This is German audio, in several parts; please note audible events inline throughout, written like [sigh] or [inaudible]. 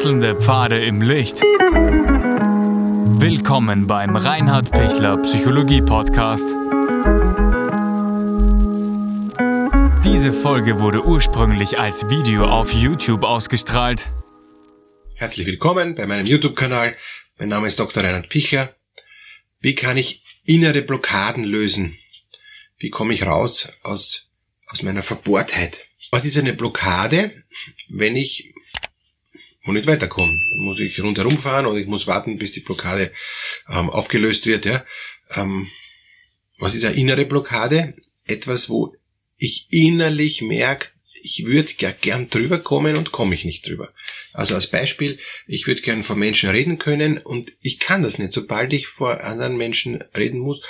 Wechselnde Pfade im Licht. Willkommen beim Reinhard Pichler Psychologie Podcast. Diese Folge wurde ursprünglich als Video auf YouTube ausgestrahlt. Herzlich willkommen bei meinem YouTube-Kanal. Mein Name ist Dr. Reinhard Pichler. Wie kann ich innere Blockaden lösen? Wie komme ich raus aus, aus meiner Verbohrtheit? Was ist eine Blockade, wenn ich wo nicht weiterkomme? Dann muss ich rundherum fahren oder ich muss warten, bis die Blockade ähm, aufgelöst wird. Ja? Ähm, was ist eine innere Blockade? Etwas, wo ich innerlich merke, ich würde ja gern drüber kommen und komme ich nicht drüber. Also als Beispiel, ich würde gern vor Menschen reden können und ich kann das nicht. Sobald ich vor anderen Menschen reden muss,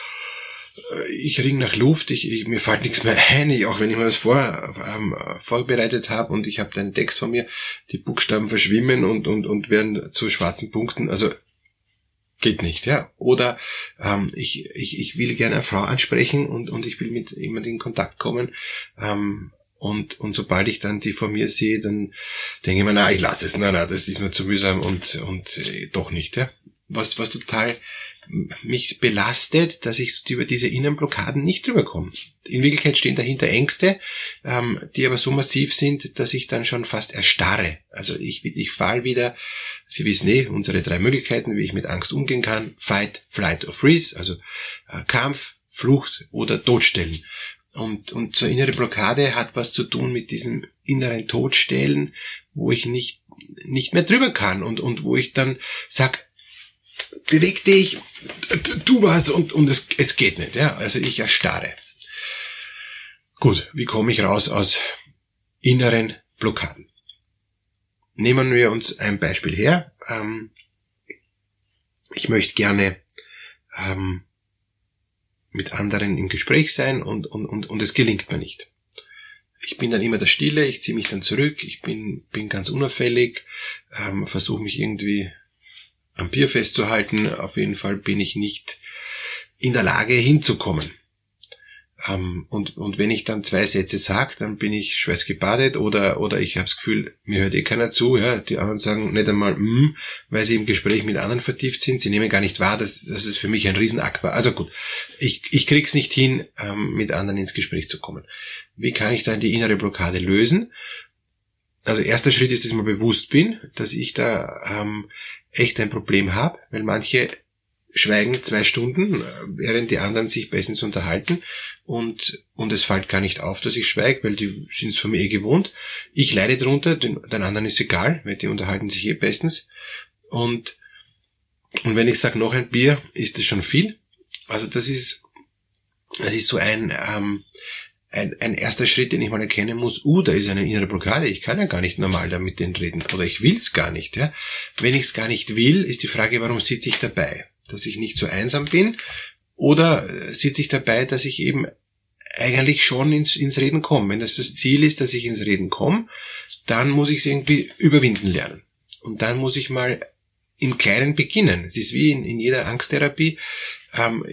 ich ring nach Luft, ich, ich, mir fällt nichts mehr ein, ich, auch wenn ich mir das vor, ähm, vorbereitet habe und ich habe den Text von mir, die Buchstaben verschwimmen und, und, und werden zu schwarzen Punkten, also geht nicht, ja. Oder ähm, ich, ich, ich will gerne eine Frau ansprechen und, und ich will mit jemandem in Kontakt kommen. Ähm, und, und sobald ich dann die vor mir sehe, dann denke ich mir, na, ich lasse es, na, na, das ist mir zu mühsam und, und äh, doch nicht, ja. Was, was total mich belastet, dass ich über diese Innenblockaden nicht drüber komme. In Wirklichkeit stehen dahinter Ängste, ähm, die aber so massiv sind, dass ich dann schon fast erstarre. Also ich, ich fall wieder, Sie wissen eh, unsere drei Möglichkeiten, wie ich mit Angst umgehen kann. Fight, Flight or Freeze, also äh, Kampf, Flucht oder Todstellen. Und, und so innere Blockade hat was zu tun mit diesem inneren Todstellen, wo ich nicht, nicht mehr drüber kann und, und wo ich dann sag, beweg dich, tu was und, und es, es geht nicht. Ja? Also ich erstarre. Gut, wie komme ich raus aus inneren Blockaden? Nehmen wir uns ein Beispiel her. Ähm, ich möchte gerne ähm, mit anderen im Gespräch sein und, und, und, und es gelingt mir nicht. Ich bin dann immer der Stille, ich ziehe mich dann zurück, ich bin, bin ganz unauffällig, ähm, versuche mich irgendwie am Bier festzuhalten. Auf jeden Fall bin ich nicht in der Lage hinzukommen. Ähm, und, und wenn ich dann zwei Sätze sage, dann bin ich schweißgebadet oder, oder ich habe das Gefühl, mir hört eh keiner zu. Ja? Die anderen sagen nicht einmal mm, weil sie im Gespräch mit anderen vertieft sind. Sie nehmen gar nicht wahr, dass, dass es für mich ein Riesenakt war. Also gut, ich, ich krieg's nicht hin, ähm, mit anderen ins Gespräch zu kommen. Wie kann ich dann die innere Blockade lösen? Also erster Schritt ist, dass ich mir bewusst bin, dass ich da ähm, echt ein Problem habe, weil manche schweigen zwei Stunden, während die anderen sich bestens unterhalten und, und es fällt gar nicht auf, dass ich schweige, weil die sind es von mir eh gewohnt. Ich leide drunter, den, den anderen ist egal, weil die unterhalten sich eh bestens. Und, und wenn ich sage noch ein Bier, ist das schon viel. Also das ist, das ist so ein, ähm, ein, ein erster Schritt, den ich mal erkennen muss, uh, da ist eine innere Blockade, ich kann ja gar nicht normal da mit denen reden oder ich will's gar nicht. Ja? Wenn ich es gar nicht will, ist die Frage, warum sitze ich dabei? Dass ich nicht so einsam bin oder äh, sitze ich dabei, dass ich eben eigentlich schon ins, ins Reden komme. Wenn das das Ziel ist, dass ich ins Reden komme, dann muss ich es irgendwie überwinden lernen. Und dann muss ich mal im Kleinen beginnen. Es ist wie in, in jeder Angsttherapie. Ähm,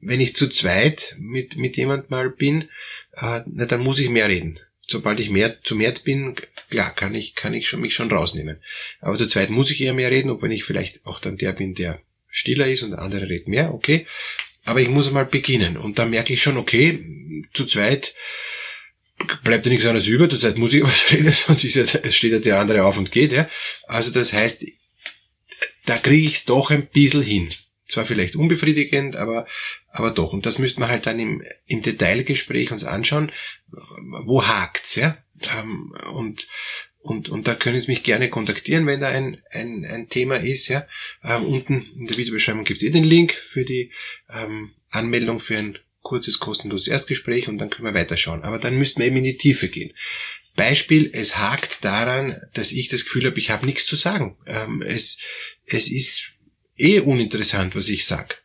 wenn ich zu zweit mit, mit jemand mal bin, äh, na, dann muss ich mehr reden. Sobald ich mehr zu mehr bin, klar, kann ich, kann ich schon, mich schon rausnehmen. Aber zu zweit muss ich eher mehr reden, ob wenn ich vielleicht auch dann der bin, der stiller ist und der andere redet mehr, okay. Aber ich muss mal beginnen. Und dann merke ich schon, okay, zu zweit bleibt ja nichts anderes über, zur Zeit muss ich [laughs] was reden, sonst ist ja, es steht ja der andere auf und geht, ja. Also das heißt, da kriege ich es doch ein bisschen hin. Zwar vielleicht unbefriedigend, aber, aber doch. Und das müsste man halt dann im, im Detailgespräch uns anschauen, wo hakt's, ja? Ähm, und, und, und da können Sie mich gerne kontaktieren, wenn da ein, ein, ein Thema ist, ja. Ähm, unten in der Videobeschreibung gibt's eh den Link für die ähm, Anmeldung für ein kurzes kostenloses Erstgespräch und dann können wir weiterschauen. Aber dann müssten wir eben in die Tiefe gehen. Beispiel, es hakt daran, dass ich das Gefühl habe, ich habe nichts zu sagen. Ähm, es, es ist eh uninteressant, was ich sag.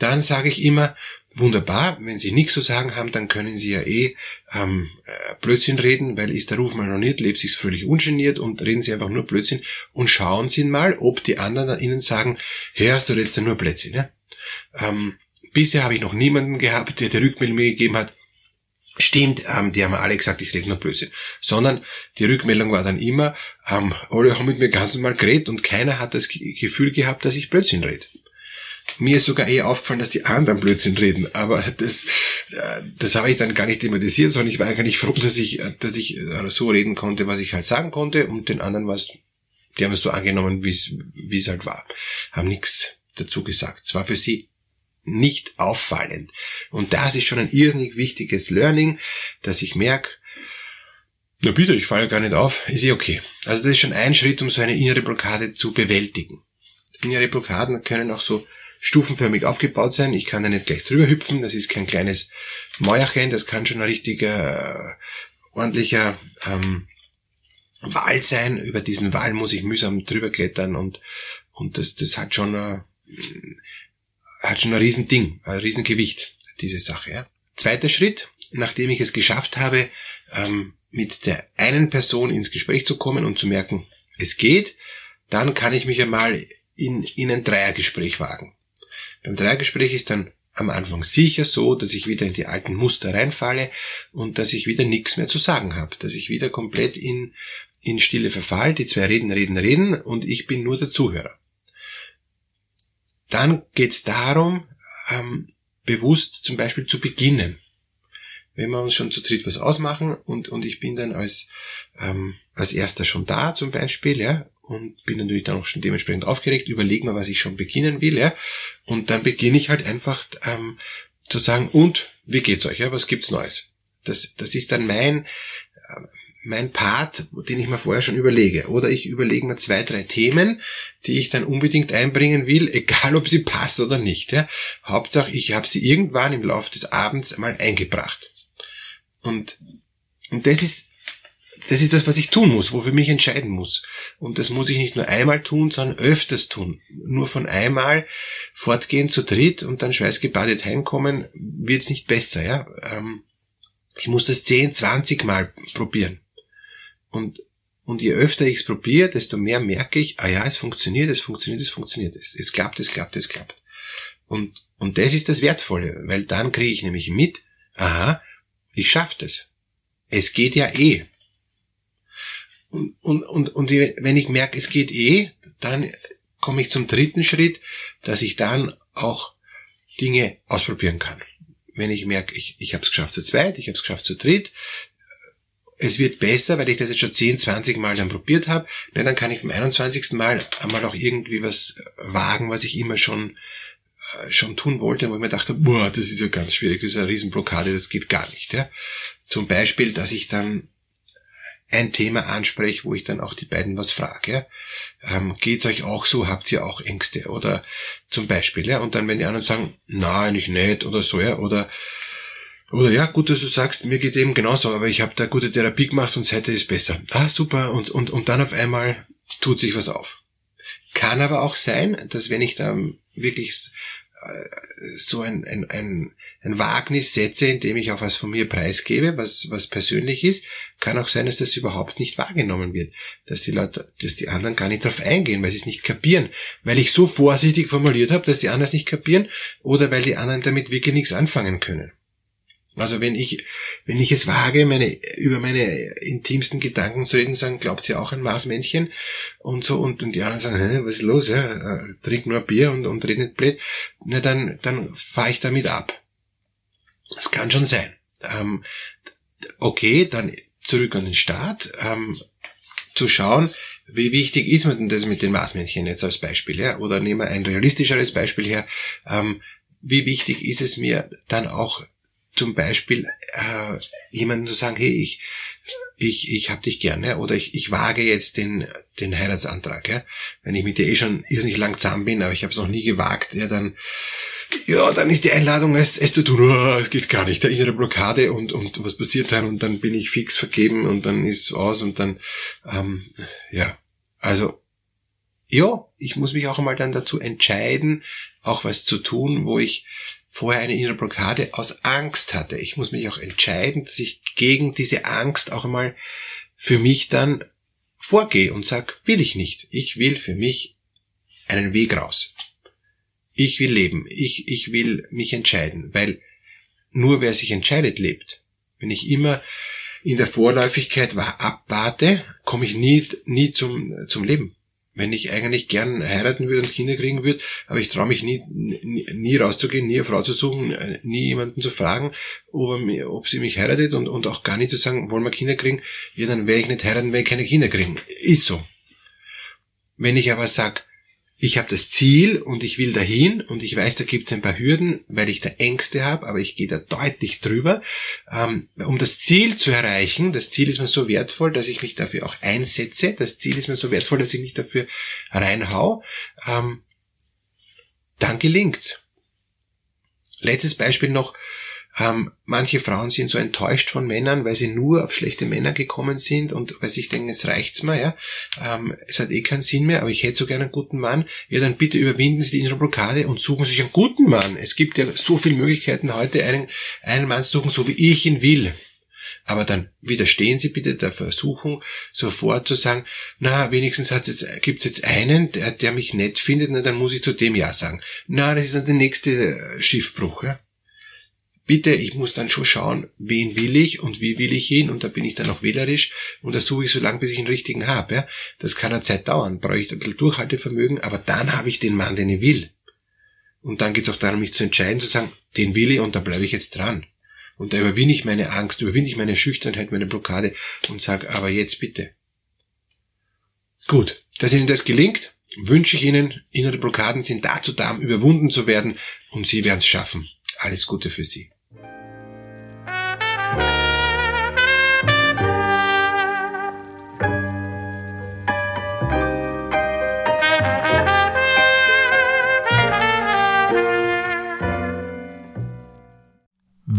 Dann sage ich immer, wunderbar, wenn Sie nichts zu sagen haben, dann können Sie ja eh ähm, äh, Blödsinn reden, weil ist der Ruf mal noch nicht, lebt sich völlig ungeniert und reden Sie einfach nur Blödsinn und schauen Sie mal, ob die anderen Ihnen sagen, hörst du redest ja nur Blödsinn. Ja? Ähm, bisher habe ich noch niemanden gehabt, der die Rückmeldung mir gegeben hat, Stimmt, ähm, die haben alle gesagt, ich rede nur Blödsinn. Sondern die Rückmeldung war dann immer, ähm, alle haben mit mir ganz normal geredet und keiner hat das Gefühl gehabt, dass ich Blödsinn rede. Mir ist sogar eher aufgefallen, dass die anderen Blödsinn reden, aber das, äh, das habe ich dann gar nicht thematisiert, sondern ich war eigentlich froh, dass ich, äh, dass ich äh, so reden konnte, was ich halt sagen konnte und den anderen was, die haben es so angenommen, wie es, wie es halt war. Haben nichts dazu gesagt. Es war für sie nicht auffallend. Und das ist schon ein irrsinnig wichtiges Learning, dass ich merke, na bitte, ich falle gar nicht auf, ist eh okay. Also das ist schon ein Schritt, um so eine innere Blockade zu bewältigen. Innere Blockaden können auch so stufenförmig aufgebaut sein. Ich kann da nicht gleich drüber hüpfen, das ist kein kleines Mäuerchen, das kann schon ein richtiger, äh, ordentlicher ähm, Wal sein. Über diesen Wal muss ich mühsam drüber klettern und, und das, das hat schon äh, hat schon ein Riesending, ein Riesengewicht, diese Sache. Ja. Zweiter Schritt, nachdem ich es geschafft habe, ähm, mit der einen Person ins Gespräch zu kommen und zu merken, es geht, dann kann ich mich einmal in, in ein Dreiergespräch wagen. Beim Dreiergespräch ist dann am Anfang sicher so, dass ich wieder in die alten Muster reinfalle und dass ich wieder nichts mehr zu sagen habe, dass ich wieder komplett in, in Stille verfall, die zwei reden, reden, reden und ich bin nur der Zuhörer. Dann geht es darum, ähm, bewusst zum Beispiel zu beginnen. Wenn wir uns schon zu dritt was ausmachen und, und ich bin dann als, ähm, als erster schon da zum Beispiel, ja, und bin natürlich dann auch schon dementsprechend aufgeregt, überlege mir, was ich schon beginnen will, ja, und dann beginne ich halt einfach ähm, zu sagen, und wie geht's euch, ja, was gibt's Neues? Das, das ist dann mein, äh, mein Part, den ich mir vorher schon überlege. Oder ich überlege mir zwei, drei Themen, die ich dann unbedingt einbringen will, [laughs] egal ob sie passen oder nicht. Ja. Hauptsache, ich habe sie irgendwann im Laufe des Abends mal eingebracht. Und, und das ist das ist das, was ich tun muss, wofür mich entscheiden muss. Und das muss ich nicht nur einmal tun, sondern öfters tun. Nur von einmal fortgehen zu dritt und dann schweißgebadet heimkommen, wird's nicht besser. Ja? Ähm, ich muss das 10, 20 Mal probieren. Und, und je öfter ich es probiere, desto mehr merke ich, ah ja, es funktioniert, es funktioniert, es funktioniert, es, es klappt, es klappt, es klappt. Und, und das ist das Wertvolle, weil dann kriege ich nämlich mit, aha, ich schaff das. Es geht ja eh. Und, und, und, und wenn ich merke, es geht eh, dann komme ich zum dritten Schritt, dass ich dann auch Dinge ausprobieren kann. Wenn ich merke, ich, ich habe es geschafft zu zweit, ich habe es geschafft zu dritt, es wird besser, weil ich das jetzt schon 10, 20 Mal dann probiert habe, ne, dann kann ich beim 21. Mal einmal auch irgendwie was wagen, was ich immer schon äh, schon tun wollte, wo ich mir dachte, boah, das ist ja ganz schwierig, das ist eine Riesenblockade, das geht gar nicht. Ja. Zum Beispiel, dass ich dann ein Thema anspreche, wo ich dann auch die beiden was frage. Ja. Ähm, geht's euch auch so? Habt ihr auch Ängste? Oder zum Beispiel, ja, und dann wenn die anderen sagen, nein, ich nicht, oder so, ja, oder oder ja, gut, dass du sagst, mir geht's eben genauso, aber ich habe da gute Therapie gemacht und seitdem ist besser. Ah, super. Und, und, und dann auf einmal tut sich was auf. Kann aber auch sein, dass wenn ich da wirklich so ein, ein, ein, ein Wagnis setze, indem ich auch was von mir preisgebe, was, was persönlich ist, kann auch sein, dass das überhaupt nicht wahrgenommen wird. Dass die Leute, dass die anderen gar nicht darauf eingehen, weil sie es nicht kapieren. Weil ich so vorsichtig formuliert habe, dass die anderen es nicht kapieren, oder weil die anderen damit wirklich nichts anfangen können. Also wenn ich, wenn ich es wage, meine, über meine intimsten Gedanken zu reden, sagen, glaubt sie auch ein Maßmännchen und so, und, und die anderen sagen, Hä, was ist los, ja, äh, trink nur Bier und, und red nicht blöd, na dann, dann fahre ich damit ab. Das kann schon sein. Ähm, okay, dann zurück an den Start, ähm, zu schauen, wie wichtig ist mir denn das mit den Maßmännchen jetzt als Beispiel, ja? Oder nehmen wir ein realistischeres Beispiel her. Ähm, wie wichtig ist es mir dann auch zum Beispiel äh, jemandem zu sagen, hey, ich, ich, ich hab dich gerne oder ich, ich wage jetzt den, den Heiratsantrag. Ja? Wenn ich mit dir eh schon irrsinnig lang zusammen bin, aber ich habe es noch nie gewagt, ja, dann, ja, dann ist die Einladung, es, es zu tun, oh, es geht gar nicht, der innere Blockade und, und was passiert dann und dann bin ich fix vergeben und dann ist es aus und dann, ähm, ja, also, ja, ich muss mich auch einmal dann dazu entscheiden, auch was zu tun, wo ich vorher eine innere Blockade aus Angst hatte. Ich muss mich auch entscheiden, dass ich gegen diese Angst auch einmal für mich dann vorgehe und sag, will ich nicht. Ich will für mich einen Weg raus. Ich will leben. Ich, ich will mich entscheiden, weil nur wer sich entscheidet, lebt. Wenn ich immer in der Vorläufigkeit war, abwarte, komme ich nie, nie zum, zum Leben. Wenn ich eigentlich gern heiraten würde und Kinder kriegen würde, aber ich traue mich nie, nie, nie rauszugehen, nie eine Frau zu suchen, äh, nie jemanden zu fragen, ob, ob sie mich heiratet und, und auch gar nicht zu sagen, wollen wir Kinder kriegen, ja, dann werde ich nicht heiraten, wenn ich keine Kinder kriegen. Ist so. Wenn ich aber sag, ich habe das Ziel und ich will dahin und ich weiß, da gibt es ein paar Hürden, weil ich da Ängste habe, aber ich gehe da deutlich drüber. Ähm, um das Ziel zu erreichen, das Ziel ist mir so wertvoll, dass ich mich dafür auch einsetze, das Ziel ist mir so wertvoll, dass ich mich dafür reinhau, ähm, dann gelingt's. Letztes Beispiel noch, ähm, manche Frauen sind so enttäuscht von Männern, weil sie nur auf schlechte Männer gekommen sind und weil sie denken, jetzt reicht's mal, ja. Ähm, es hat eh keinen Sinn mehr, aber ich hätte so gerne einen guten Mann. Ja, dann bitte überwinden Sie die innere Blockade und suchen sich einen guten Mann. Es gibt ja so viele Möglichkeiten heute, einen, einen Mann zu suchen, so wie ich ihn will. Aber dann widerstehen Sie bitte der Versuchung, sofort zu sagen, na, wenigstens hat's jetzt, gibt's jetzt einen, der, der mich nett findet, na, dann muss ich zu dem Ja sagen. Na, das ist dann der nächste Schiffbruch, ja bitte, ich muss dann schon schauen, wen will ich und wie will ich ihn und da bin ich dann auch wählerisch und das suche ich so lange, bis ich einen richtigen habe. Ja? Das kann eine Zeit dauern, brauche ich ein bisschen Durchhaltevermögen, aber dann habe ich den Mann, den ich will. Und dann geht es auch darum, mich zu entscheiden, zu sagen, den will ich und da bleibe ich jetzt dran. Und da überwinde ich meine Angst, überwinde ich meine Schüchternheit, meine Blockade und sage, aber jetzt bitte. Gut, dass Ihnen das gelingt, wünsche ich Ihnen, innere Blockaden sind dazu da, um überwunden zu werden und Sie werden es schaffen. Alles Gute für Sie.